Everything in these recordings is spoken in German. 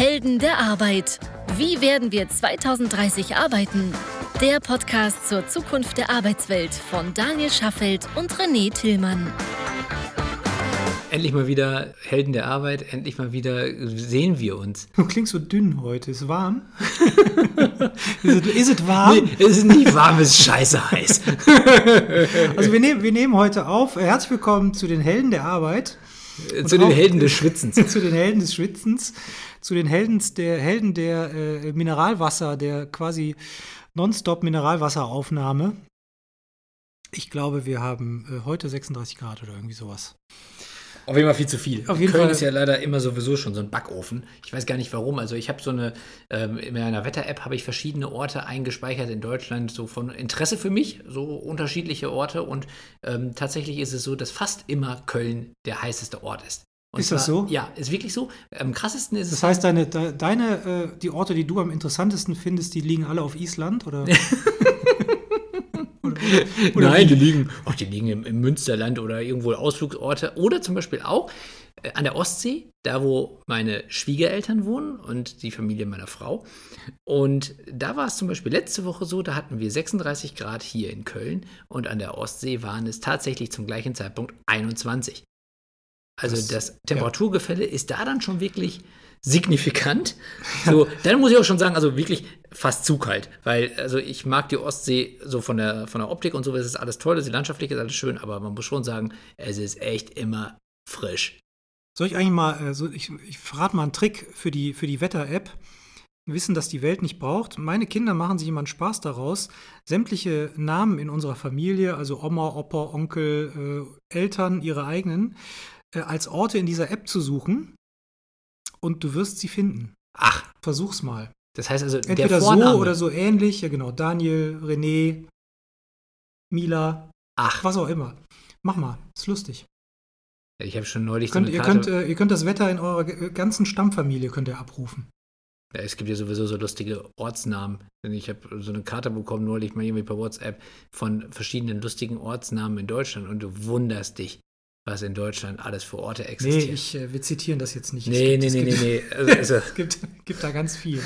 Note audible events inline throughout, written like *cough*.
Helden der Arbeit. Wie werden wir 2030 arbeiten? Der Podcast zur Zukunft der Arbeitswelt von Daniel Schaffelt und René Tillmann. Endlich mal wieder Helden der Arbeit, endlich mal wieder sehen wir uns. Du klingst so dünn heute. Ist warm? *laughs* ist, es, warm? Nee, es ist nicht warm, es ist scheiße heiß. *laughs* also wir nehmen, wir nehmen heute auf. Herzlich willkommen zu den Helden der Arbeit. Zu den Helden des Schwitzens. *laughs* zu den Helden des Schwitzens. Zu den Helden der, Helden der äh, Mineralwasser, der quasi nonstop Mineralwasseraufnahme. Ich glaube, wir haben äh, heute 36 Grad oder irgendwie sowas. Auf jeden Fall viel zu viel. Auf jeden Köln Fall. ist ja leider immer sowieso schon so ein Backofen. Ich weiß gar nicht warum. Also ich habe so eine, ähm, in meiner Wetter-App habe ich verschiedene Orte eingespeichert in Deutschland, so von Interesse für mich, so unterschiedliche Orte. Und ähm, tatsächlich ist es so, dass fast immer Köln der heißeste Ort ist. Und Ist das so? Ja, ist wirklich so. Am krassesten ist es. Das heißt, deine, de, deine äh, die Orte, die du am interessantesten findest, die liegen alle auf Island? Oder? *laughs* *laughs* Nein, die liegen, ach, die liegen im, im Münsterland oder irgendwo Ausflugsorte oder zum Beispiel auch äh, an der Ostsee, da wo meine Schwiegereltern wohnen und die Familie meiner Frau. Und da war es zum Beispiel letzte Woche so, da hatten wir 36 Grad hier in Köln und an der Ostsee waren es tatsächlich zum gleichen Zeitpunkt 21. Also Das- das, Temperaturgefälle ist da dann schon wirklich signifikant. *laughs* So, dann muss ich auch schon sagen, also wirklich fast zu kalt, weil also ich mag die Ostsee so von der von der Optik und so, es ist alles toll, die landschaftlich ist alles schön, aber man muss schon sagen, es ist echt immer frisch. Soll ich eigentlich mal, äh, so, ich, ich verrate mal einen Trick für die, für die Wetter-App. Wissen, dass die Welt nicht braucht. Meine Kinder machen sich immer einen Spaß daraus, sämtliche Namen in unserer Familie, also Oma, Opa, Onkel, äh, Eltern, ihre eigenen, äh, als Orte in dieser App zu suchen. Und du wirst sie finden. Ach, Versuch's mal. das heißt also Entweder der so Vorname. oder so ähnlich. Ja, genau. Daniel, René, Mila, Ach, was auch immer. Mach mal. Ist lustig. ich habe schon neulich Könnt, so eine ihr, Karte. könnt, äh, ihr könnt das Wetter in eurer ganzen Stammfamilie könnt ihr abrufen. Ja, es gibt ja sowieso so lustige Ortsnamen. Denn Ich habe so eine Karte bekommen, neulich mal irgendwie per WhatsApp, von verschiedenen lustigen Ortsnamen in Deutschland und du wunderst dich, was in Deutschland alles für Orte Nee, existieren. ich, äh, wir zitieren das jetzt nicht. Nee, gibt- nee, nee, nee, gibt- nee. Also, *laughs* also, Es gibt, gibt da ganz viel.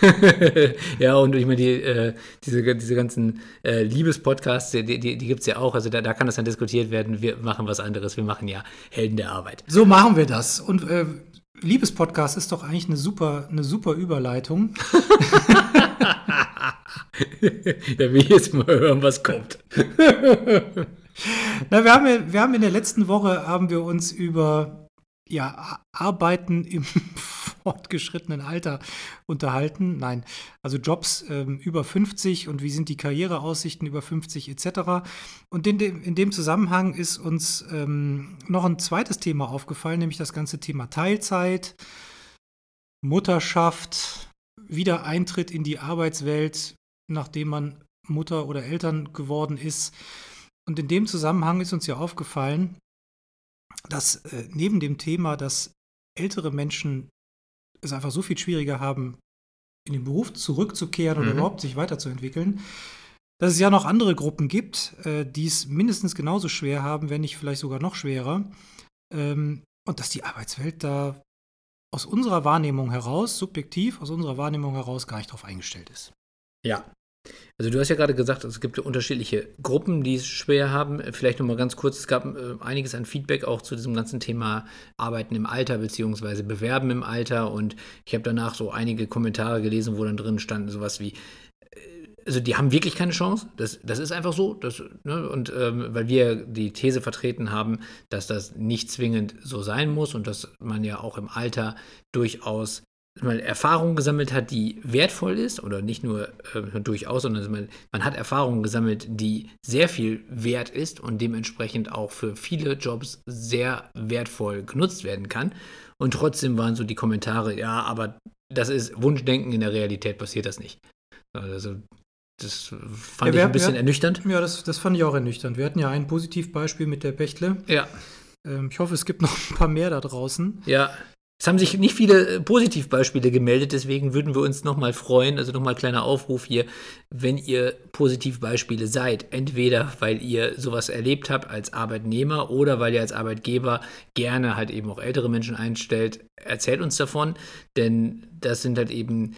*laughs* ja, und ich meine, die, äh, diese, diese ganzen äh, Liebespodcasts, die, die, die gibt es ja auch. Also da, da kann das dann diskutiert werden. Wir machen was anderes. Wir machen ja Helden der Arbeit. So machen wir das. Und äh, Liebespodcast ist doch eigentlich eine super, eine super Überleitung. *laughs* da will ich jetzt mal hören, was kommt. Na, wir, haben, wir haben in der letzten Woche haben wir uns über ja, Arbeiten im *laughs* fortgeschrittenen Alter unterhalten. Nein, also Jobs ähm, über 50 und wie sind die Karriereaussichten über 50 etc. Und in dem, in dem Zusammenhang ist uns ähm, noch ein zweites Thema aufgefallen, nämlich das ganze Thema Teilzeit, Mutterschaft, Wiedereintritt in die Arbeitswelt, nachdem man Mutter oder Eltern geworden ist. Und in dem Zusammenhang ist uns ja aufgefallen, dass äh, neben dem Thema, dass ältere Menschen es einfach so viel schwieriger haben, in den Beruf zurückzukehren oder Mhm. überhaupt sich weiterzuentwickeln, dass es ja noch andere Gruppen gibt, äh, die es mindestens genauso schwer haben, wenn nicht vielleicht sogar noch schwerer. Ähm, und dass die Arbeitswelt da aus unserer Wahrnehmung heraus, subjektiv aus unserer Wahrnehmung heraus, gar nicht drauf eingestellt ist. Ja. Also du hast ja gerade gesagt, es gibt unterschiedliche Gruppen, die es schwer haben. Vielleicht nochmal ganz kurz, es gab äh, einiges an Feedback auch zu diesem ganzen Thema Arbeiten im Alter beziehungsweise Bewerben im Alter. Und ich habe danach so einige Kommentare gelesen, wo dann drin standen sowas wie, äh, also die haben wirklich keine Chance, das, das ist einfach so, das, ne, und ähm, weil wir die These vertreten haben, dass das nicht zwingend so sein muss und dass man ja auch im Alter durchaus Erfahrung gesammelt hat, die wertvoll ist, oder nicht nur äh, durchaus, sondern man, man hat Erfahrungen gesammelt, die sehr viel wert ist und dementsprechend auch für viele Jobs sehr wertvoll genutzt werden kann. Und trotzdem waren so die Kommentare, ja, aber das ist Wunschdenken, in der Realität passiert das nicht. Also das fand Ja, ich wir- ein bisschen wir- ernüchternd. Ja, das, das fand ich auch ernüchternd. Wir hatten ja ein Positivbeispiel mit der Bechtle. Ja, Ähm, ich hoffe, es gibt noch ein paar mehr da draußen. ja, Es haben sich nicht viele äh, Positivbeispiele gemeldet, deswegen würden wir uns nochmal freuen, also nochmal kleiner Aufruf hier, wenn ihr Positivbeispiele seid. Entweder weil ihr sowas erlebt habt als Arbeitnehmer oder weil ihr als Arbeitgeber gerne halt eben auch ältere Menschen einstellt, erzählt uns davon, denn das sind halt eben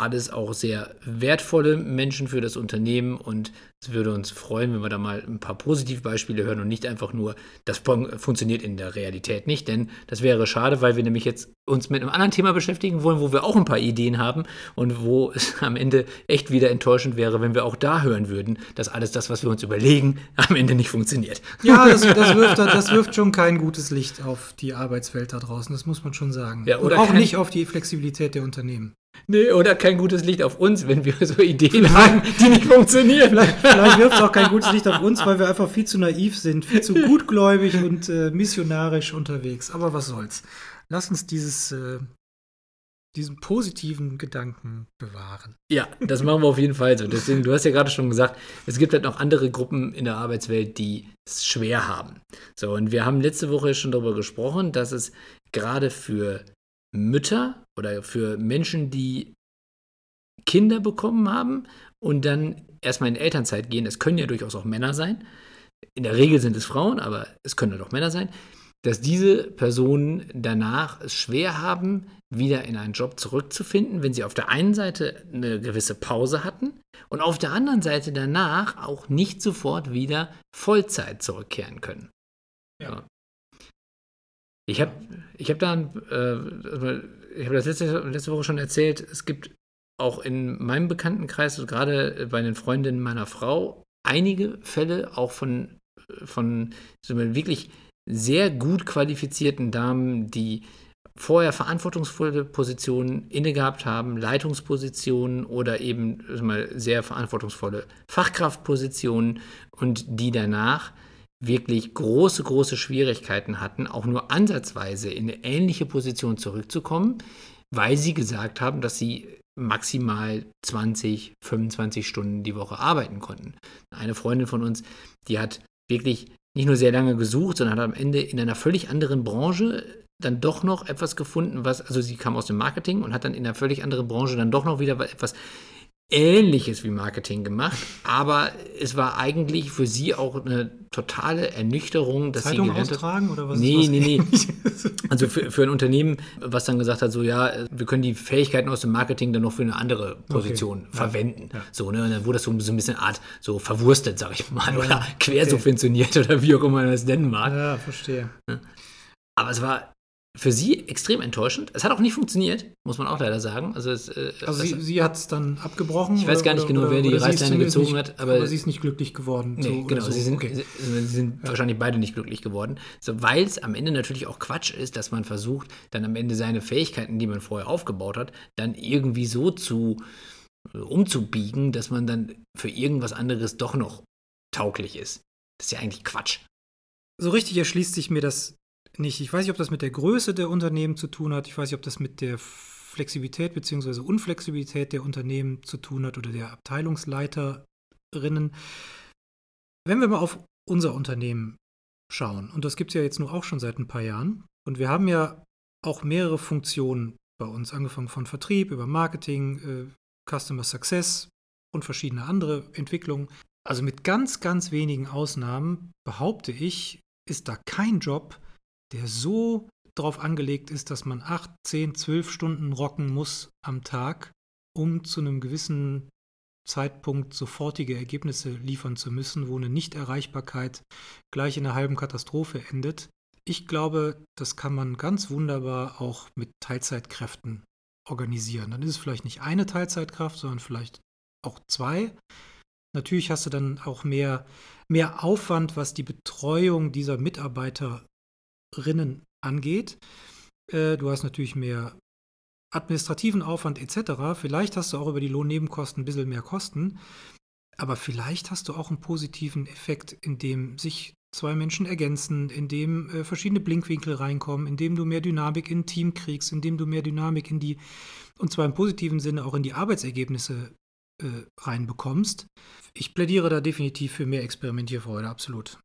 alles auch sehr wertvolle Menschen für das Unternehmen und es würde uns freuen, wenn wir da mal ein paar Positivbeispiele hören und nicht einfach nur, das funktioniert in der Realität nicht, denn das wäre schade, weil wir nämlich jetzt uns mit einem anderen Thema beschäftigen wollen, wo wir auch ein paar Ideen haben und wo *laughs* es am Ende echt wieder enttäuschend wäre, wenn wir auch da hören würden, dass alles das, was wir uns überlegen, *laughs* am Ende nicht funktioniert. Ja, das, *laughs* das, wirft, das wirft, schon kein gutes Licht auf die Arbeitswelt da draußen, das muss man schon sagen. Ja, oder und auch nicht auf die Flexibilität der Unternehmen. Nee, oder kein gutes Licht auf uns, wenn wir so Ideen vielleicht, haben, die nicht funktionieren. Vielleicht, vielleicht wirft es auch kein gutes Licht auf uns, weil wir einfach viel zu naiv sind, viel zu gutgläubig und äh, missionarisch unterwegs. Aber was soll's. Lass uns dieses, äh, diesen positiven Gedanken bewahren. Ja, das machen wir auf jeden Fall so. Deswegen, du hast ja gerade schon gesagt, es gibt halt noch andere Gruppen in der Arbeitswelt, die es schwer haben. So, und wir haben letzte Woche schon darüber gesprochen, dass es gerade für Mütter oder für Menschen, die Kinder bekommen haben und dann erstmal in Elternzeit gehen, es können ja durchaus auch Männer sein, in der Regel sind es Frauen, aber es können halt auch Männer sein, dass diese Personen danach es schwer haben, wieder in einen Job zurückzufinden, wenn sie auf der einen Seite eine gewisse Pause hatten und auf der anderen Seite danach auch nicht sofort wieder Vollzeit zurückkehren können. Ja. Ich habe ich hab da, äh, ich habe das letzte, letzte Woche schon erzählt, es gibt auch in meinem Bekanntenkreis, also gerade bei den Freundinnen meiner Frau, einige Fälle auch von, von wirklich sehr gut qualifizierten Damen, die vorher verantwortungsvolle Positionen inne gehabt haben, Leitungspositionen oder eben mal sehr verantwortungsvolle Fachkraftpositionen und die danach wirklich große, große Schwierigkeiten hatten, auch nur ansatzweise in eine ähnliche Position zurückzukommen, weil sie gesagt haben, dass sie maximal 20, 25 Stunden die Woche arbeiten konnten. Eine Freundin von uns, die hat wirklich nicht nur sehr lange gesucht, sondern hat am Ende in einer völlig anderen Branche dann doch noch etwas gefunden, was, also sie kam aus dem Marketing und hat dann in einer völlig anderen Branche dann doch noch wieder etwas Ähnliches wie Marketing gemacht, aber es war eigentlich für sie auch eine totale Ernüchterung, dass Zeitung sie gelernt austragen oder was? Nee, nee, nee. *laughs* Also für, für ein Unternehmen, was dann gesagt hat, so ja, wir können die Fähigkeiten aus dem Marketing dann noch für eine andere Position okay. verwenden. Ja. So, ne? Und dann wurde das so, so ein bisschen Art so verwurstet, sag ich mal, ja. oder quersubventioniert okay. oder wie auch immer man das nennen mag. Ja, verstehe. Aber es war für sie extrem enttäuschend. Es hat auch nicht funktioniert, muss man auch leider sagen. Also, es, äh, also sie, sie hat es dann abgebrochen? Ich weiß gar nicht oder, genau, wer die Reißleine gezogen nicht, hat. Aber, aber, sie ist nicht glücklich geworden. Nee, so, genau, so. sie sind, okay. sie, sie sind ja. wahrscheinlich beide nicht glücklich geworden. So, Weil es am Ende natürlich auch Quatsch ist, dass man versucht, dann am Ende seine Fähigkeiten, die man vorher aufgebaut hat, dann irgendwie so zu äh, umzubiegen, dass man dann für irgendwas anderes doch noch tauglich ist. Das ist ja eigentlich Quatsch. So richtig erschließt sich mir das nicht. Ich weiß nicht, ob das mit der Größe der Unternehmen zu tun hat. Ich weiß nicht, ob das mit der Flexibilität bzw. Unflexibilität der Unternehmen zu tun hat oder der Abteilungsleiterinnen. Wenn wir mal auf unser Unternehmen schauen, und das gibt es ja jetzt nur auch schon seit ein paar Jahren, und wir haben ja auch mehrere Funktionen bei uns, angefangen von Vertrieb über Marketing, äh, Customer Success und verschiedene andere Entwicklungen. Also mit ganz, ganz wenigen Ausnahmen behaupte ich, ist da kein Job, der so darauf angelegt ist, dass man 8, 10, 12 Stunden rocken muss am Tag, um zu einem gewissen Zeitpunkt sofortige Ergebnisse liefern zu müssen, wo eine Nichterreichbarkeit gleich in einer halben Katastrophe endet. Ich glaube, das kann man ganz wunderbar auch mit Teilzeitkräften organisieren. Dann ist es vielleicht nicht eine Teilzeitkraft, sondern vielleicht auch zwei. Natürlich hast du dann auch mehr, mehr Aufwand, was die Betreuung dieser Mitarbeiter Rinnen angeht. Äh, du hast natürlich mehr administrativen Aufwand etc. Vielleicht hast du auch über die Lohnnebenkosten ein bisschen mehr Kosten. Aber vielleicht hast du auch einen positiven Effekt, in dem sich zwei Menschen ergänzen, in dem äh, verschiedene Blinkwinkel reinkommen, in dem du mehr Dynamik in Team kriegst, in dem du mehr Dynamik in die, und zwar im positiven Sinne auch in die Arbeitsergebnisse äh, reinbekommst. Ich plädiere da definitiv für mehr Experimentierfreude, absolut.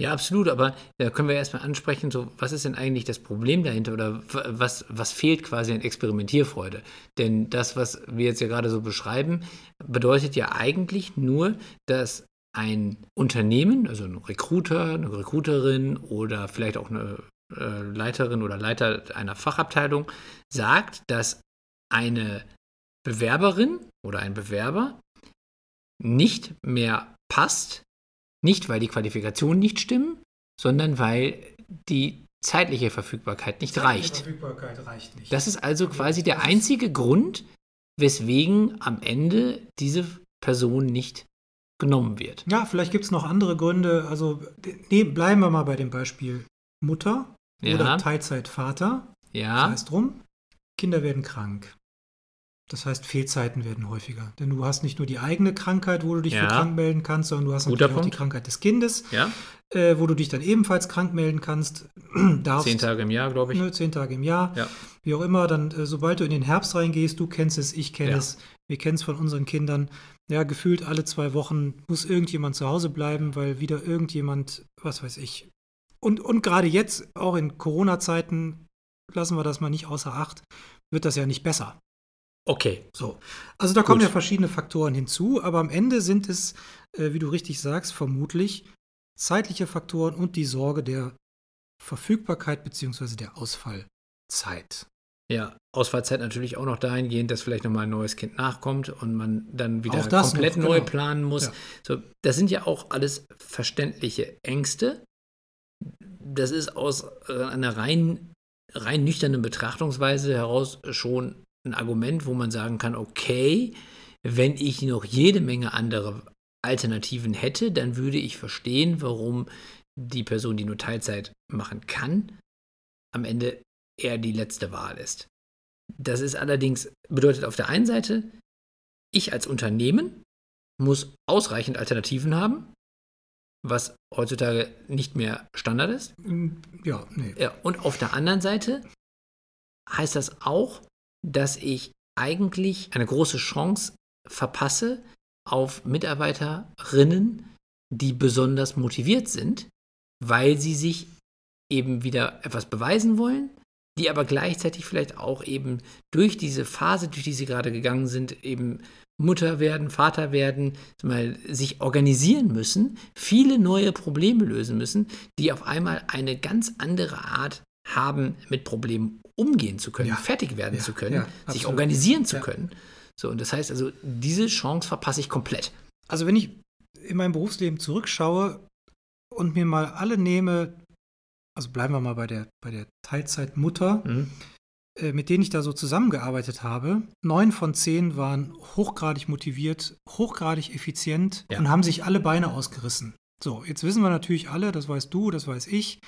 Ja, absolut, aber da können wir erstmal ansprechen, so, was ist denn eigentlich das Problem dahinter oder was, was fehlt quasi an Experimentierfreude? Denn das, was wir jetzt ja gerade so beschreiben, bedeutet ja eigentlich nur, dass ein Unternehmen, also ein Recruiter, eine Recruiterin oder vielleicht auch eine äh, Leiterin oder Leiter einer Fachabteilung sagt, dass eine Bewerberin oder ein Bewerber nicht mehr passt nicht, weil die Qualifikationen nicht stimmen, sondern weil die zeitliche Verfügbarkeit nicht zeitliche reicht. Verfügbarkeit reicht nicht. Das ist also quasi der einzige Grund, weswegen am Ende diese Person nicht genommen wird. Ja, vielleicht gibt es noch andere Gründe. Also nee, bleiben wir mal bei dem Beispiel Mutter ja. oder Teilzeitvater. Ja. Das heißt drum, Kinder werden krank. Das heißt, Fehlzeiten werden häufiger. Denn du hast nicht nur die eigene Krankheit, wo du dich ja. für krank melden kannst, sondern du hast Guter natürlich Punkt. auch die Krankheit des Kindes, ja. äh, wo du dich dann ebenfalls krank melden kannst. *clears throat* Darfst, zehn Tage im Jahr, glaube ich. Ne, zehn Tage im Jahr. Ja. Wie auch immer, dann, äh, sobald du in den Herbst reingehst, du kennst es, ich kenne es, wir kennen es von unseren Kindern. Ja, gefühlt alle zwei Wochen muss irgendjemand zu Hause bleiben, weil wieder irgendjemand, was weiß ich. Und, und gerade jetzt, auch in Corona-Zeiten, lassen wir das mal nicht außer Acht, wird das ja nicht besser. Okay. So. Also da kommen ja verschiedene Faktoren hinzu, aber am Ende sind es, äh, wie du richtig sagst, vermutlich zeitliche Faktoren und die Sorge der Verfügbarkeit bzw. der Ausfallzeit. Ja, Ausfallzeit natürlich auch noch dahingehend, dass vielleicht nochmal ein neues Kind nachkommt und man dann wieder komplett noch, neu genau. planen muss. Ja. So, das sind ja auch alles verständliche Ängste. Das ist aus äh, einer rein, rein nüchternen Betrachtungsweise heraus schon ein Argument, wo man sagen kann, okay, wenn ich noch jede Menge andere Alternativen hätte, dann würde ich verstehen, warum die Person, die nur Teilzeit machen kann, am Ende eher die letzte Wahl ist. Das ist allerdings, bedeutet auf der einen Seite, ich als Unternehmen muss ausreichend Alternativen haben, was heutzutage nicht mehr Standard ist. Ja, nee. Ja, und auf der anderen Seite heißt das auch, dass ich eigentlich eine große Chance verpasse auf Mitarbeiterinnen, die besonders motiviert sind, weil sie sich eben wieder etwas beweisen wollen, die aber gleichzeitig vielleicht auch eben durch diese Phase, durch die sie gerade gegangen sind, eben Mutter werden, Vater werden, mal sich organisieren müssen, viele neue Probleme lösen müssen, die auf einmal eine ganz andere Art haben, mit Problemen umgehen zu können, ja. fertig werden ja, zu können, ja, sich organisieren zu können. So, und das heißt also, diese Chance verpasse ich komplett. Also, wenn ich in meinem Berufsleben zurückschaue und mir mal alle nehme, also bleiben wir mal bei der, bei der Teilzeitmutter, mhm. äh, mit denen ich da so zusammengearbeitet habe, neun von zehn waren hochgradig motiviert, hochgradig effizient und haben sich alle Beine ausgerissen. So, jetzt wissen wir natürlich alle, das weißt du, das weiß ich,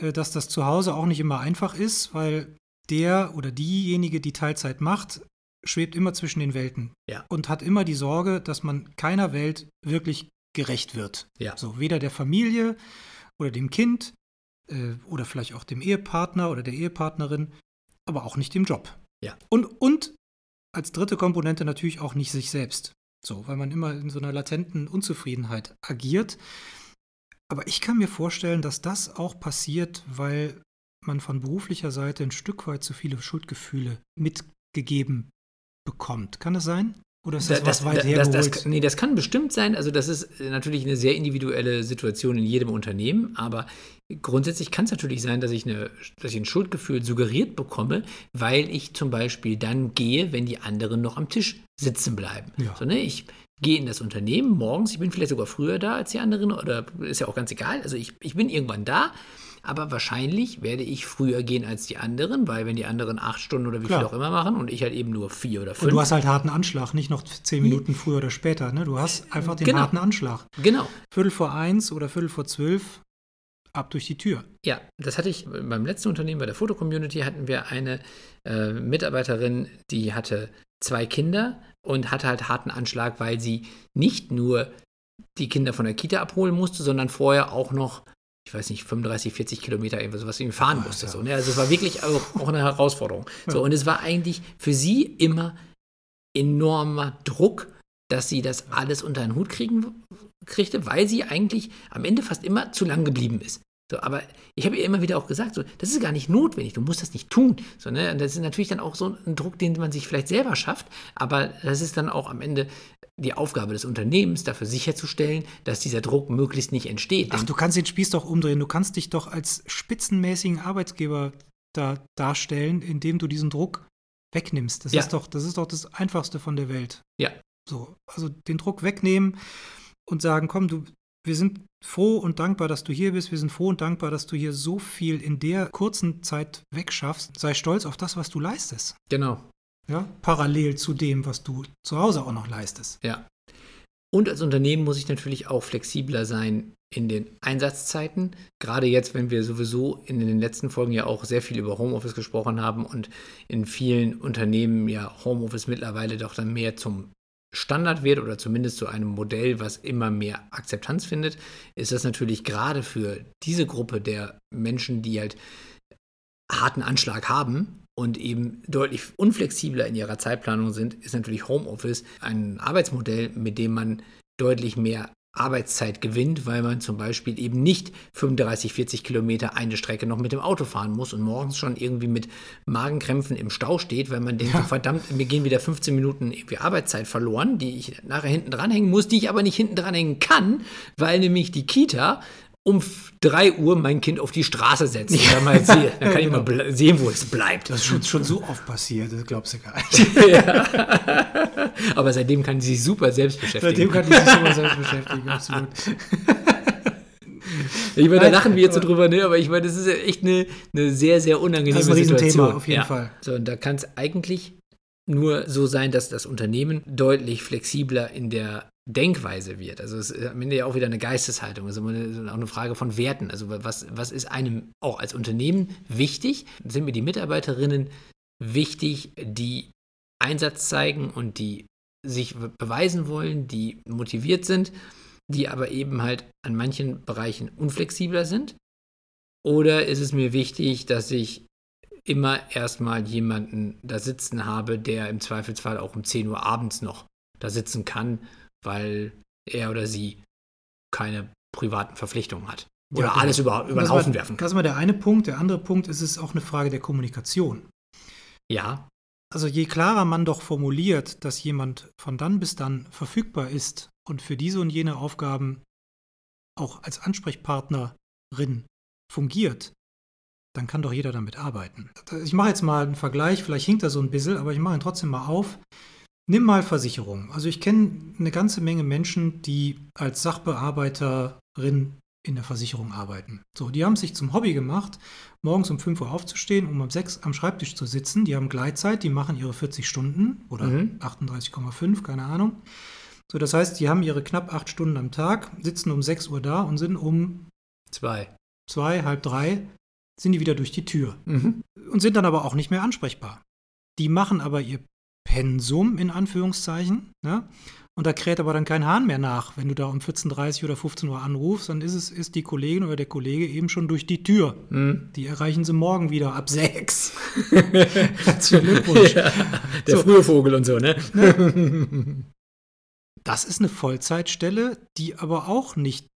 äh, dass das zu Hause auch nicht immer einfach ist, weil der oder diejenige, die Teilzeit macht, schwebt immer zwischen den Welten ja. und hat immer die Sorge, dass man keiner Welt wirklich gerecht wird. Ja. So weder der Familie oder dem Kind äh, oder vielleicht auch dem Ehepartner oder der Ehepartnerin, aber auch nicht dem Job. Ja. Und, und als dritte Komponente natürlich auch nicht sich selbst. So, weil man immer in so einer latenten Unzufriedenheit agiert. Aber ich kann mir vorstellen, dass das auch passiert, weil man von beruflicher Seite ein Stück weit zu viele Schuldgefühle mitgegeben bekommt. Kann das sein? Oder ist das, das was weit hergeholt? Das, das, nee, das kann bestimmt sein. Also das ist natürlich eine sehr individuelle Situation in jedem Unternehmen, aber grundsätzlich kann es natürlich sein, dass ich, eine, dass ich ein Schuldgefühl suggeriert bekomme, weil ich zum Beispiel dann gehe, wenn die anderen noch am Tisch sitzen bleiben. Ja. So, ne, ich gehe in das Unternehmen morgens, ich bin vielleicht sogar früher da als die anderen oder ist ja auch ganz egal. Also ich, ich bin irgendwann da, aber wahrscheinlich werde ich früher gehen als die anderen, weil wenn die anderen acht Stunden oder wie Klar. viel auch immer machen und ich halt eben nur vier oder fünf. Und du hast halt harten Anschlag, nicht noch zehn Minuten früher oder später. Ne? Du hast einfach den genau. harten Anschlag. Genau. Viertel vor eins oder Viertel vor zwölf ab durch die Tür. Ja, das hatte ich beim letzten Unternehmen, bei der Fotocommunity, hatten wir eine äh, Mitarbeiterin, die hatte zwei Kinder und hatte halt harten Anschlag, weil sie nicht nur die Kinder von der Kita abholen musste, sondern vorher auch noch, ich weiß nicht, 35, 40 Kilometer irgendwas, was sie fahren musste. Ja. So, ne? Also es war wirklich auch, auch eine Herausforderung. Ja. So, und es war eigentlich für sie immer enormer Druck, dass sie das alles unter den Hut kriegen kriegte, weil sie eigentlich am Ende fast immer zu lang geblieben ist. So, aber ich habe ihr immer wieder auch gesagt, so, das ist gar nicht notwendig, du musst das nicht tun. So, ne? Das ist natürlich dann auch so ein Druck, den man sich vielleicht selber schafft, aber das ist dann auch am Ende die Aufgabe des Unternehmens, dafür sicherzustellen, dass dieser Druck möglichst nicht entsteht. Ach, du kannst den Spieß doch umdrehen. Du kannst dich doch als spitzenmäßigen Arbeitsgeber da darstellen, indem du diesen Druck wegnimmst. Das, Ja. ist doch, das ist doch das Einfachste von der Welt. Ja. So, also den Druck wegnehmen und sagen, komm, du, wir sind froh und dankbar, dass du hier bist. Wir sind froh und dankbar, dass du hier so viel in der kurzen Zeit wegschaffst. Sei stolz auf das, was du leistest. Genau. Ja, parallel zu dem, was du zu Hause auch noch leistest. Ja. Und als Unternehmen muss ich natürlich auch flexibler sein in den Einsatzzeiten. Gerade jetzt, wenn wir sowieso in den letzten Folgen ja auch sehr viel über Homeoffice gesprochen haben und in vielen Unternehmen ja Homeoffice mittlerweile doch dann mehr zum Standard wird oder zumindest zu einem Modell, was immer mehr Akzeptanz findet, ist das natürlich gerade für diese Gruppe der Menschen, die halt harten Anschlag haben und eben deutlich unflexibler in ihrer Zeitplanung sind, ist natürlich Homeoffice ein Arbeitsmodell, mit dem man deutlich mehr Arbeitszeit gewinnt, weil man zum Beispiel eben nicht 35, 40 Kilometer eine Strecke noch mit dem Auto fahren muss und morgens schon irgendwie mit Magenkrämpfen im Stau steht, weil man denkt, Ja. so, verdammt, mir gehen wieder 15 Minuten irgendwie Arbeitszeit verloren, die ich nachher hinten dranhängen muss, die ich aber nicht hinten dranhängen kann, weil nämlich die Kita um 3 Uhr mein Kind auf die Straße setzt. Und dann, mal sehe, dann kann ich mal ble- sehen, wo es bleibt. Das ist schon, schon so oft passiert, das glaubst du gar nicht. *laughs* Aber seitdem kann sie sich super selbst beschäftigen. Seitdem kann ich mich sowas selbst beschäftigen, absolut. Ich meine, da lachen wir jetzt so drüber, ne? aber ich meine, das ist ja echt eine, eine sehr, sehr unangenehme Das ist ein Situation. auf jeden ja. Fall. So, und da kann es eigentlich nur so sein, dass das Unternehmen deutlich flexibler in der Denkweise wird. Also es ist am Ende ja auch wieder eine Geisteshaltung. Eine, auch eine Frage von Werten. Also was, was ist einem auch als Unternehmen wichtig? Sind mir die Mitarbeiterinnen wichtig, die Einsatz zeigen und die sich beweisen wollen, die motiviert sind, die aber eben halt an manchen Bereichen unflexibler sind? Oder ist es mir wichtig, dass ich immer erstmal jemanden da sitzen habe, der im Zweifelsfall auch um 10 Uhr abends noch da sitzen kann, weil er oder sie keine privaten Verpflichtungen hat. Oder Ja, alles über, über den Haufen war- werfen kann. Das ist mal der eine Punkt. Der andere Punkt ist es auch eine Frage der Kommunikation. Ja, Also je klarer man doch formuliert, dass jemand von dann bis dann verfügbar ist und für diese und jene Aufgaben auch als Ansprechpartnerin fungiert, dann kann doch jeder damit arbeiten. Ich mache jetzt mal einen Vergleich, vielleicht hinkt er so ein bisschen, aber ich mache ihn trotzdem mal auf. Nimm mal Versicherungen. Also ich kenne eine ganze Menge Menschen, die als Sachbearbeiterin in der Versicherung arbeiten. So, die haben sich zum Hobby gemacht, morgens um 5 Uhr aufzustehen, um um 6 am Schreibtisch zu sitzen. Die haben Gleitzeit, die machen ihre 40 Stunden oder Mhm. 38,5, keine Ahnung. So, das heißt, die haben ihre knapp 8 Stunden am Tag, sitzen um 6 Uhr da und sind um zwei. 2, halb 3, sind die wieder durch die Tür Mhm. und sind dann aber auch nicht mehr ansprechbar. Die machen aber ihr Pensum in Anführungszeichen, ne? Und da kräht aber dann kein Hahn mehr nach. Wenn du da um 14.30 oder 15 Uhr anrufst, dann ist es ist die Kollegin oder der Kollege eben schon durch die Tür. Mhm. Die erreichen sie morgen wieder ab 6. *laughs* Herzlichen Glückwunsch. Ja, der So. frühe Vogel und so, ne? *laughs* Das ist eine Vollzeitstelle, die aber auch nicht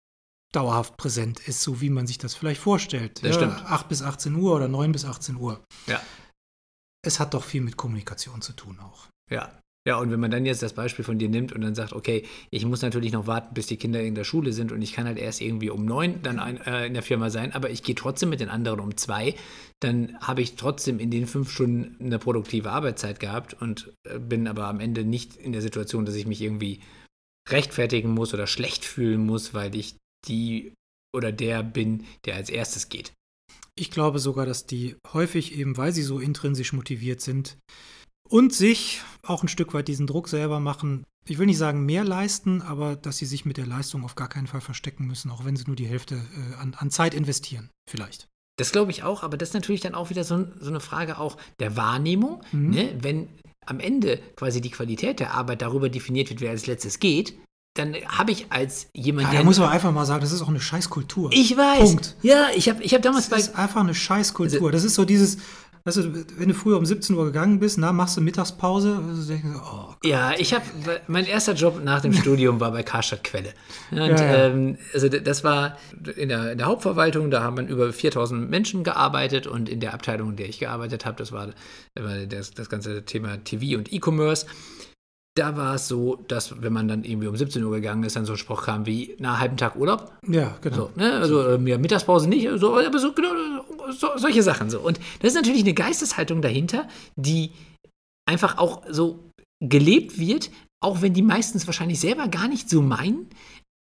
dauerhaft präsent ist, so wie man sich das vielleicht vorstellt. Das stimmt. 8 bis 18 Uhr oder 9 bis 18 Uhr. Ja. Es hat doch viel mit Kommunikation zu tun auch. Ja. Ja, und wenn man dann jetzt das Beispiel von dir nimmt und dann sagt, okay, ich muss natürlich noch warten, bis die Kinder in der Schule sind und ich kann halt erst irgendwie um neun dann ein, äh, in der Firma sein, aber ich gehe trotzdem mit den anderen um zwei, dann habe ich trotzdem in den fünf Stunden eine produktive Arbeitszeit gehabt und äh, bin aber am Ende nicht in der Situation, dass ich mich irgendwie rechtfertigen muss oder schlecht fühlen muss, weil ich die oder der bin, der als erstes geht. Ich glaube sogar, dass die häufig eben, weil sie so intrinsisch motiviert sind und sich auch ein Stück weit diesen Druck selber machen, ich will nicht sagen mehr leisten, aber dass sie sich mit der Leistung auf gar keinen Fall verstecken müssen, auch wenn sie nur die Hälfte äh, an, an Zeit investieren, vielleicht. Das glaube ich auch, aber das ist natürlich dann auch wieder so, so eine Frage auch der Wahrnehmung. Mhm. Ne? Wenn am Ende quasi die Qualität der Arbeit darüber definiert wird, wer als letztes geht, dann habe ich als jemand, Ja, der. da muss man einfach mal sagen, das ist auch eine Scheißkultur. ich weiß. Punkt. Ja, ich habe ich hab damals Das bei. ist einfach eine Scheißkultur. Das ist so dieses, weißt du, wenn du früher um 17 Uhr gegangen bist, na, machst du Mittagspause, also denkst du, oh, Ja, ich habe, mein erster Job nach dem *laughs* Studium war bei Karstadt Quelle. Und Ja, ja. Ähm, also das war in der, in der Hauptverwaltung, da haben über 4000 Menschen gearbeitet und in der Abteilung, in der ich gearbeitet habe, das war, war das, das ganze Thema TV und E-Commerce. Da war es so, dass wenn man dann irgendwie um 17 Uhr gegangen ist, dann so ein Spruch kam wie, na, halben Tag Urlaub. ja, genau. So, ne? Also äh, Mittagspause nicht, so, aber so, genau, so, solche Sachen so. Und das ist natürlich eine Geisteshaltung dahinter, die einfach auch so gelebt wird, auch wenn die meistens wahrscheinlich selber gar nicht so meinen,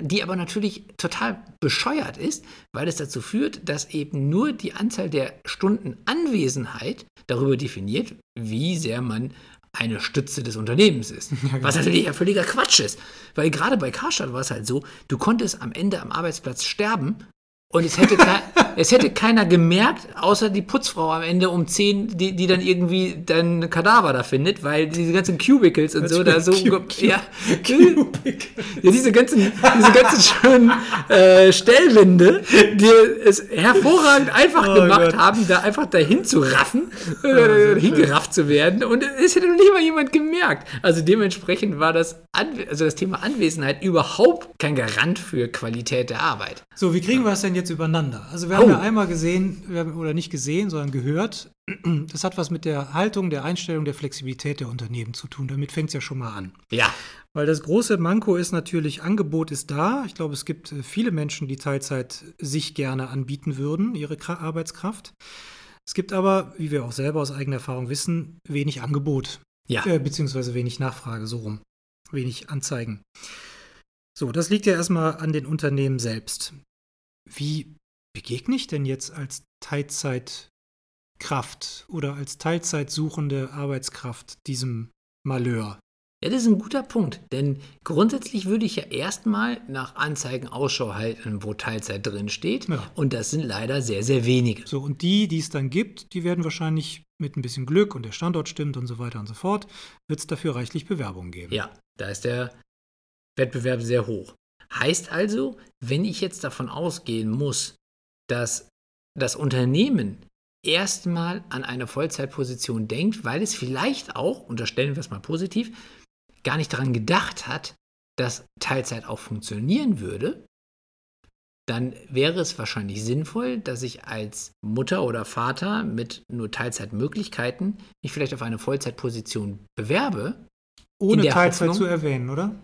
die aber natürlich total bescheuert ist, weil es dazu führt, dass eben nur die Anzahl der Stunden Anwesenheit darüber definiert, wie sehr man eine Stütze des Unternehmens ist. *laughs* Was natürlich ja völliger Quatsch ist. Weil gerade bei Karstadt war es halt so, du konntest am Ende am Arbeitsplatz sterben und es hätte, *laughs* es hätte keiner gemerkt, außer die Putzfrau am Ende um 10, die, die dann irgendwie dein Kadaver da findet, weil diese ganzen Cubicles und so da so. Cu- ja, ja, diese ganzen, diese ganzen schönen äh, Stellwände, die es hervorragend einfach Oh gemacht Gott. haben, da einfach dahin zu raffen, äh, hingerafft zu werden. Und es hätte noch nicht mal jemand gemerkt. Also dementsprechend war das, Anwe also das Thema Anwesenheit überhaupt kein Garant für Qualität der Arbeit. So, wie kriegen wir es denn jetzt übereinander? Also wir haben Oh. ja einmal gesehen, wir haben, oder nicht gesehen, sondern gehört, *clears throat* das hat was mit der Haltung, der Einstellung, der Flexibilität der Unternehmen zu tun. Damit fängt es ja schon mal an. Ja. Weil das große Manko ist natürlich, Angebot ist da. Ich glaube, es gibt äh, viele Menschen, die Teilzeit sich gerne anbieten würden, ihre Kra Arbeitskraft. Es gibt aber, wie wir auch selber aus eigener Erfahrung wissen, wenig Angebot, Ja. äh, beziehungsweise wenig Nachfrage, so rum. Wenig Anzeigen. So, das liegt ja erstmal an den Unternehmen selbst. Wie begegne ich denn jetzt als Teilzeitkraft oder als Teilzeitsuchende Arbeitskraft diesem Malheur? Ja, das ist ein guter Punkt. Denn grundsätzlich würde ich ja erstmal nach Anzeigen Ausschau halten, wo Teilzeit drin steht. Ja. Und das sind leider sehr, sehr wenige. So, und die, die es dann gibt, die werden wahrscheinlich mit ein bisschen Glück und der Standort stimmt und so weiter und so fort, wird es dafür reichlich Bewerbungen geben. Ja, da ist der Wettbewerb sehr hoch. Heißt also, wenn ich jetzt davon ausgehen muss, dass das Unternehmen erstmal an eine Vollzeitposition denkt, weil es vielleicht auch, unterstellen wir es mal positiv, gar nicht daran gedacht hat, dass Teilzeit auch funktionieren würde, dann wäre es wahrscheinlich sinnvoll, dass ich als Mutter oder Vater mit nur Teilzeitmöglichkeiten mich vielleicht auf eine Vollzeitposition bewerbe, Ohne Teilzeit Hoffnung- zu erwähnen, oder?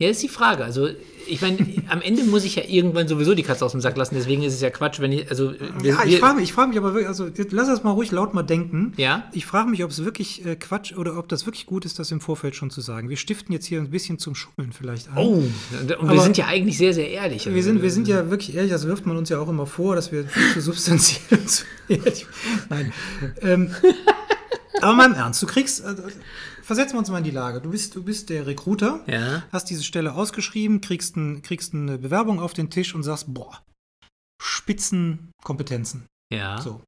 Ja, ist die Frage. Also, ich meine, *laughs* am Ende muss ich ja irgendwann sowieso die Katze aus dem Sack lassen. Deswegen ist es ja Quatsch, wenn ich. Also, wir, Ja, ich wir- frage mich, ich frage mich aber wirklich, also lass das mal ruhig laut mal denken. Ja? Ich frage mich, ob es wirklich äh, Quatsch oder ob das wirklich gut ist, das im Vorfeld schon zu sagen. Wir stiften jetzt hier ein bisschen zum Schummeln vielleicht an. Oh, und wir Aber- sind ja eigentlich sehr, sehr ehrlich. Wir sind, wir sind ja wirklich ehrlich, das wirft man uns ja auch immer vor, dass wir viel zu substanziell und zu ehrlich. Nein. Ähm, *laughs* aber mal im Ernst, du kriegst, also, versetzen wir uns mal in die Lage. Du bist, du bist der Recruiter, Ja. hast diese Stelle ausgeschrieben, kriegst, ein, kriegst eine Bewerbung auf den Tisch und sagst, boah, Spitzenkompetenzen. Ja. So.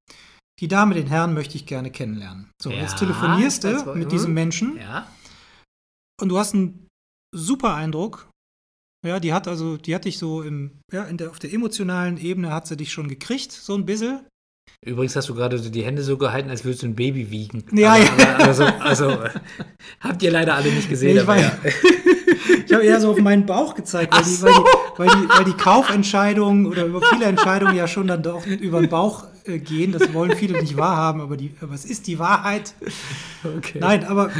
Die Dame, den Herrn möchte ich gerne kennenlernen. So, Ja, jetzt telefonierst du mit diesem Menschen Ja. und du hast einen super Eindruck. Ja, die hat also, die hat dich so im, ja, in der, auf der emotionalen Ebene hat sie dich schon gekriegt, so ein bisschen. Übrigens hast du gerade die Hände so gehalten, als würdest du ein Baby wiegen. Ja, aber, ja. Aber, also, also, *laughs* habt ihr leider alle nicht gesehen. Nee, ich ja. *laughs* Ich habe eher so auf meinen Bauch gezeigt, weil, die, so. weil, die, weil, die, weil die Kaufentscheidungen oder über viele Entscheidungen ja schon dann doch über den Bauch äh, gehen. Das wollen viele nicht wahrhaben, aber, die, aber es ist die Wahrheit. Okay. Nein, aber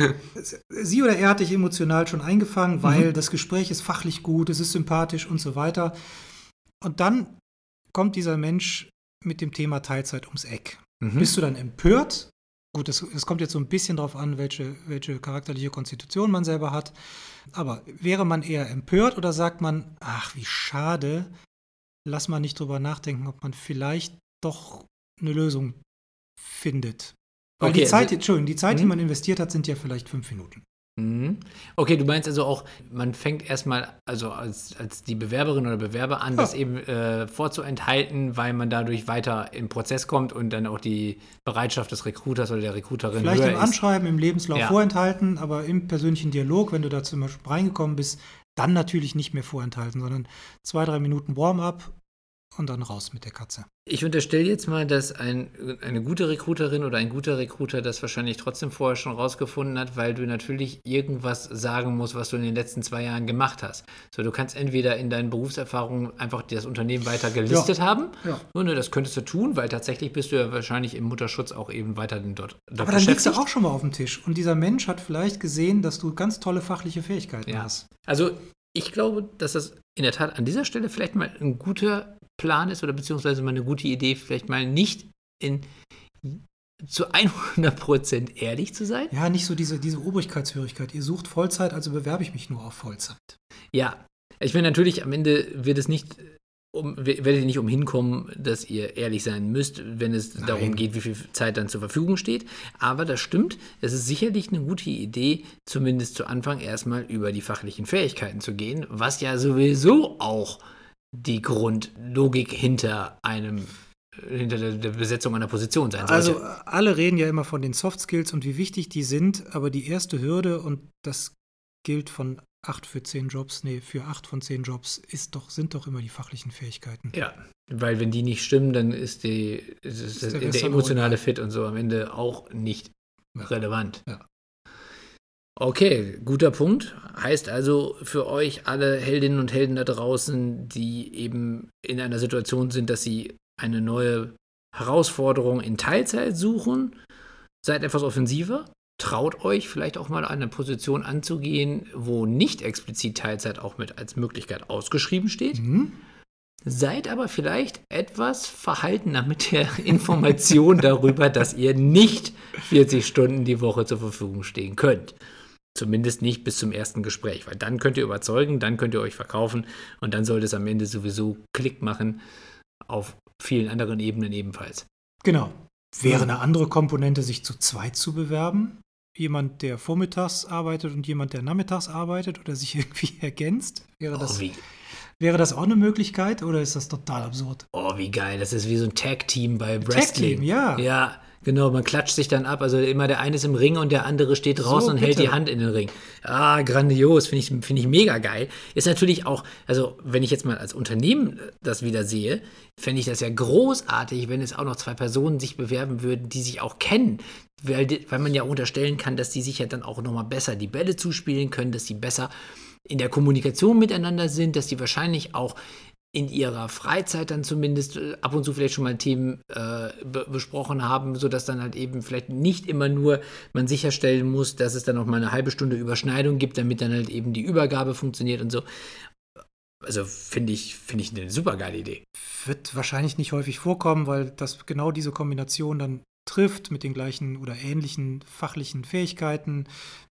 sie oder er hat dich emotional schon eingefangen, Mhm. weil das Gespräch ist fachlich gut, es ist sympathisch und so weiter. Und dann kommt dieser Mensch mit dem Thema Teilzeit ums Eck. Mhm. Bist du dann empört? Gut, es, es kommt jetzt so ein bisschen drauf an, welche, welche charakterliche Konstitution man selber hat. Aber wäre man eher empört oder sagt man, ach, wie schade, lass mal nicht drüber nachdenken, ob man vielleicht doch eine Lösung findet. Weil Okay, die Zeit, also- Entschuldigung, die Zeit, die Mhm. man investiert hat, sind ja vielleicht fünf Minuten. Mhm. Okay, du meinst also auch, man fängt erstmal, also als, als die Bewerberin oder Bewerber an, das eben äh, vorzuenthalten, weil man dadurch weiter im Prozess kommt und dann auch die Bereitschaft des Recruiters oder der Recruiterin Vielleicht im ist. Anschreiben, im Lebenslauf Ja. vorenthalten, aber im persönlichen Dialog, wenn du da zum Beispiel reingekommen bist, dann natürlich nicht mehr vorenthalten, sondern zwei, drei Minuten Warm-up, und dann raus mit der Katze. Ich unterstelle jetzt mal, dass ein, eine gute Recruiterin oder ein guter Recruiter das wahrscheinlich trotzdem vorher schon rausgefunden hat, weil du natürlich irgendwas sagen musst, was du in den letzten zwei Jahren gemacht hast. So, du kannst entweder in deinen Berufserfahrungen einfach das Unternehmen weiter gelistet Ja. haben. Ja. So, ne, das könntest du tun, weil tatsächlich bist du ja wahrscheinlich im Mutterschutz auch eben weiterhin dort, dort Aber dann liegst du auch schon mal auf dem Tisch. Und dieser Mensch hat vielleicht gesehen, dass du ganz tolle fachliche Fähigkeiten Ja. hast. Also ich glaube, dass das in der Tat an dieser Stelle vielleicht mal ein guter Plan ist oder beziehungsweise mal eine gute Idee, vielleicht mal nicht in zu 100% ehrlich zu sein. Ja, nicht so diese, diese Obrigkeitshörigkeit. Ihr sucht Vollzeit, also bewerbe ich mich nur auf Vollzeit. Ja, ich meine natürlich, am Ende wird es nicht um, werdet ihr nicht umhin kommen, dass ihr ehrlich sein müsst, wenn es Nein. darum geht, wie viel Zeit dann zur Verfügung steht. Aber das stimmt, es ist sicherlich eine gute Idee, zumindest zu Anfang erstmal über die fachlichen Fähigkeiten zu gehen, was ja sowieso auch die Grundlogik hinter einem hinter der, der Besetzung einer Position sein sollte. Also alle reden ja immer von den Soft Skills und wie wichtig die sind, aber die erste Hürde, und das gilt von acht für zehn Jobs, nee, für acht von zehn Jobs, ist doch, sind doch immer die fachlichen Fähigkeiten. Ja, weil wenn die nicht stimmen, dann ist, die, ist, ist der der, emotionale Fit und so am Ende auch nicht Ja. relevant. Ja. Okay, guter Punkt. Heißt also für euch alle Heldinnen und Helden da draußen, die eben in einer Situation sind, dass sie eine neue Herausforderung in Teilzeit suchen, seid etwas offensiver. Traut euch vielleicht auch mal eine Position anzugehen, wo nicht explizit Teilzeit auch mit als Möglichkeit ausgeschrieben steht. Mhm. Seid aber vielleicht etwas verhaltener mit der *laughs* Information darüber, dass ihr nicht 40 Stunden die Woche zur Verfügung stehen könnt. Zumindest nicht bis zum ersten Gespräch, weil dann könnt ihr überzeugen, dann könnt ihr euch verkaufen und dann sollte es am Ende sowieso Klick machen, auf vielen anderen Ebenen ebenfalls. Genau. Wäre eine andere Komponente, sich zu zweit zu bewerben? Jemand, der vormittags arbeitet und jemand, der nachmittags arbeitet oder sich *laughs* irgendwie ergänzt? Wäre das, Oh wie, wäre das auch eine Möglichkeit oder ist das total absurd? oh, wie geil, das ist wie so ein Tag-Team bei Wrestling. Tag-Team, ja. Ja, genau, man klatscht sich dann ab. Also immer der eine ist im Ring und der andere steht draußen So, und hält die Hand in den Ring. Ah, grandios, finde ich, finde ich mega geil. Ist natürlich auch, also wenn ich jetzt mal als Unternehmen das wieder sehe, fände ich das ja großartig, wenn es auch noch zwei Personen sich bewerben würden, die sich auch kennen. Weil, weil man ja unterstellen kann, dass die sich ja dann auch nochmal besser die Bälle zuspielen können, dass die besser in der Kommunikation miteinander sind, dass die wahrscheinlich auch in ihrer Freizeit dann zumindest äh, ab und zu vielleicht schon mal Themen äh, be besprochen haben, sodass dann halt eben vielleicht nicht immer nur man sicherstellen muss, dass es dann noch mal eine halbe Stunde Überschneidung gibt, damit dann halt eben die Übergabe funktioniert und so. Also finde ich, finde ich eine super geile Idee. Wird wahrscheinlich nicht häufig vorkommen, weil das genau diese Kombination dann trifft mit den gleichen oder ähnlichen fachlichen Fähigkeiten,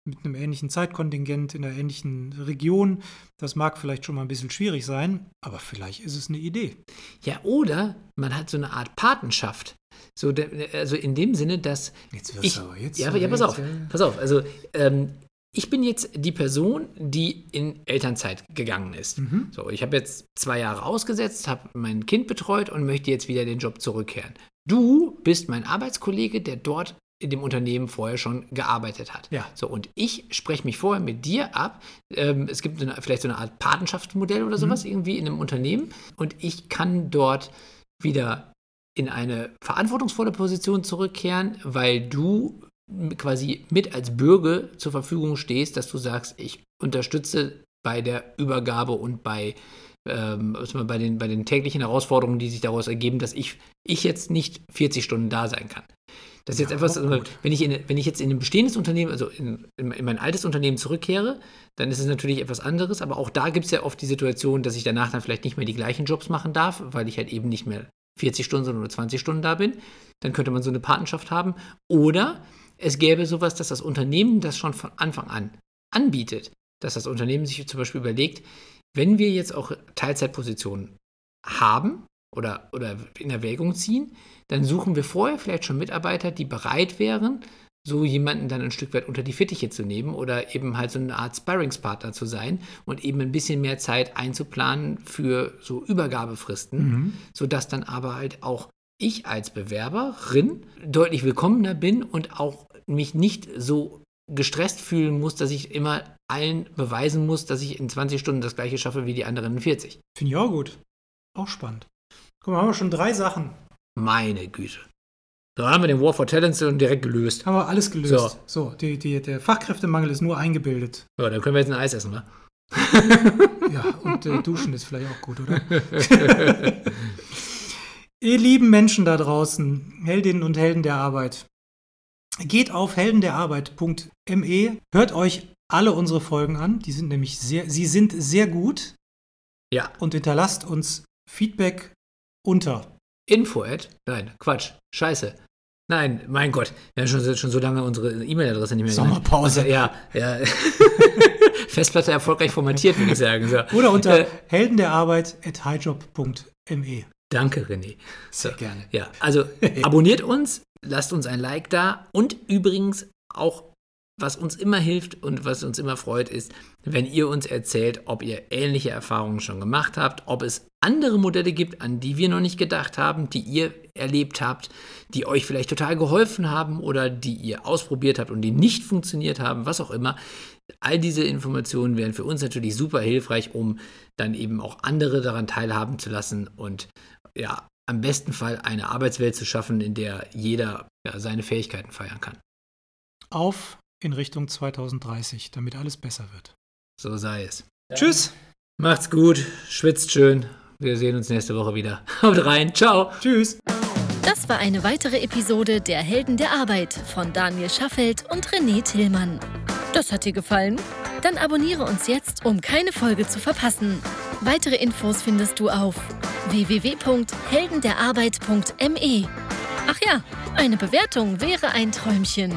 mit einem ähnlichen Zeitkontingent in einer ähnlichen Region. Das mag vielleicht schon mal ein bisschen schwierig sein, aber vielleicht ist es eine Idee. Ja, oder man hat so eine Art Patenschaft. So, also in dem Sinne, dass Jetzt ich, ja, aber, ja, pass auf, pass auf. Also ähm, ich bin jetzt die Person, die in Elternzeit gegangen ist. Mhm. So, ich habe jetzt zwei Jahre ausgesetzt, habe mein Kind betreut und möchte jetzt wieder den Job zurückkehren. Du bist mein Arbeitskollege, der dort in dem Unternehmen vorher schon gearbeitet hat. Ja. So, und ich spreche mich vorher mit dir ab. Ähm, es gibt eine, vielleicht so eine Art Patenschaftsmodell oder sowas irgendwie in einem Unternehmen. Und ich kann dort wieder in eine verantwortungsvolle Position zurückkehren, weil du quasi mit als Bürger zur Verfügung stehst, dass du sagst, ich unterstütze bei der Übergabe und bei, ähm, man bei, den, bei den täglichen Herausforderungen, die sich daraus ergeben, dass ich, ich jetzt nicht 40 Stunden da sein kann. Das ist jetzt Ja, etwas, auch also, wenn ich, in, wenn ich jetzt in ein bestehendes Unternehmen, also in, in, in mein altes Unternehmen zurückkehre, dann ist es natürlich etwas anderes, aber auch da gibt es ja oft die Situation, dass ich danach dann vielleicht nicht mehr die gleichen Jobs machen darf, weil ich halt eben nicht mehr 40 Stunden, sondern nur 20 Stunden da bin. Dann könnte man so eine Patenschaft haben. Oder es gäbe sowas, dass das Unternehmen das schon von Anfang an anbietet, dass das Unternehmen sich zum Beispiel überlegt, wenn wir jetzt auch Teilzeitpositionen haben oder, oder in Erwägung ziehen, dann suchen wir vorher vielleicht schon Mitarbeiter, die bereit wären, so jemanden dann ein Stück weit unter die Fittiche zu nehmen oder eben halt so eine Art Sparringspartner zu sein und eben ein bisschen mehr Zeit einzuplanen für so Übergabefristen, Mhm. sodass dann aber halt auch ich als Bewerberin deutlich willkommener bin und auch mich nicht so gestresst fühlen muss, dass ich immer allen beweisen muss, dass ich in 20 Stunden das gleiche schaffe wie die anderen in 40. Finde ich auch gut. Auch spannend. Guck mal, haben wir schon drei Sachen. Meine Güte. Da haben wir den War for Talents direkt gelöst. Haben wir alles gelöst. So, so die, die, der Fachkräftemangel ist nur eingebildet. Ja, dann können wir jetzt ein Eis essen, wa? *laughs* ja, und äh, duschen ist vielleicht auch gut, oder? *laughs* Ihr lieben Menschen da draußen, Heldinnen und Helden der Arbeit, geht auf heldenderarbeit.me, hört euch alle unsere Folgen an, die sind nämlich sehr, sie sind sehr gut. Ja. Und hinterlasst uns Feedback unter. Info at? Nein, Quatsch. Scheiße. Nein, mein Gott. Wir haben schon, schon so lange unsere E-Mail-Adresse nicht mehr Sommerpause. Ja, ja. *laughs* Festplatte erfolgreich formatiert, würde ich sagen. So. Oder unter äh, heldenderarbeit at highjob.me. Danke, René. Sehr gerne. Ja, also *laughs* abonniert uns, lasst uns ein Like da und übrigens auch was uns immer hilft und was uns immer freut, ist, wenn ihr uns erzählt, ob ihr ähnliche Erfahrungen schon gemacht habt, ob es andere Modelle gibt, an die wir noch nicht gedacht haben, die ihr erlebt habt, die euch vielleicht total geholfen haben oder die ihr ausprobiert habt und die nicht funktioniert haben, was auch immer. All diese Informationen wären für uns natürlich super hilfreich, um dann eben auch andere daran teilhaben zu lassen und ja, am besten Fall eine Arbeitswelt zu schaffen, in der jeder ja, seine Fähigkeiten feiern kann. Auf in Richtung 2030, damit alles besser wird. So sei es. Ja. Tschüss. Macht's gut, schwitzt schön. Wir sehen uns nächste Woche wieder. *laughs* Haut rein. Ciao. Tschüss. Das war eine weitere Episode der Helden der Arbeit von Daniel Schaffelt und René Tillmann. Das hat dir gefallen? Dann abonniere uns jetzt, um keine Folge zu verpassen. Weitere Infos findest du auf www.heldenderarbeit.me. Ach ja, eine Bewertung wäre ein Träumchen.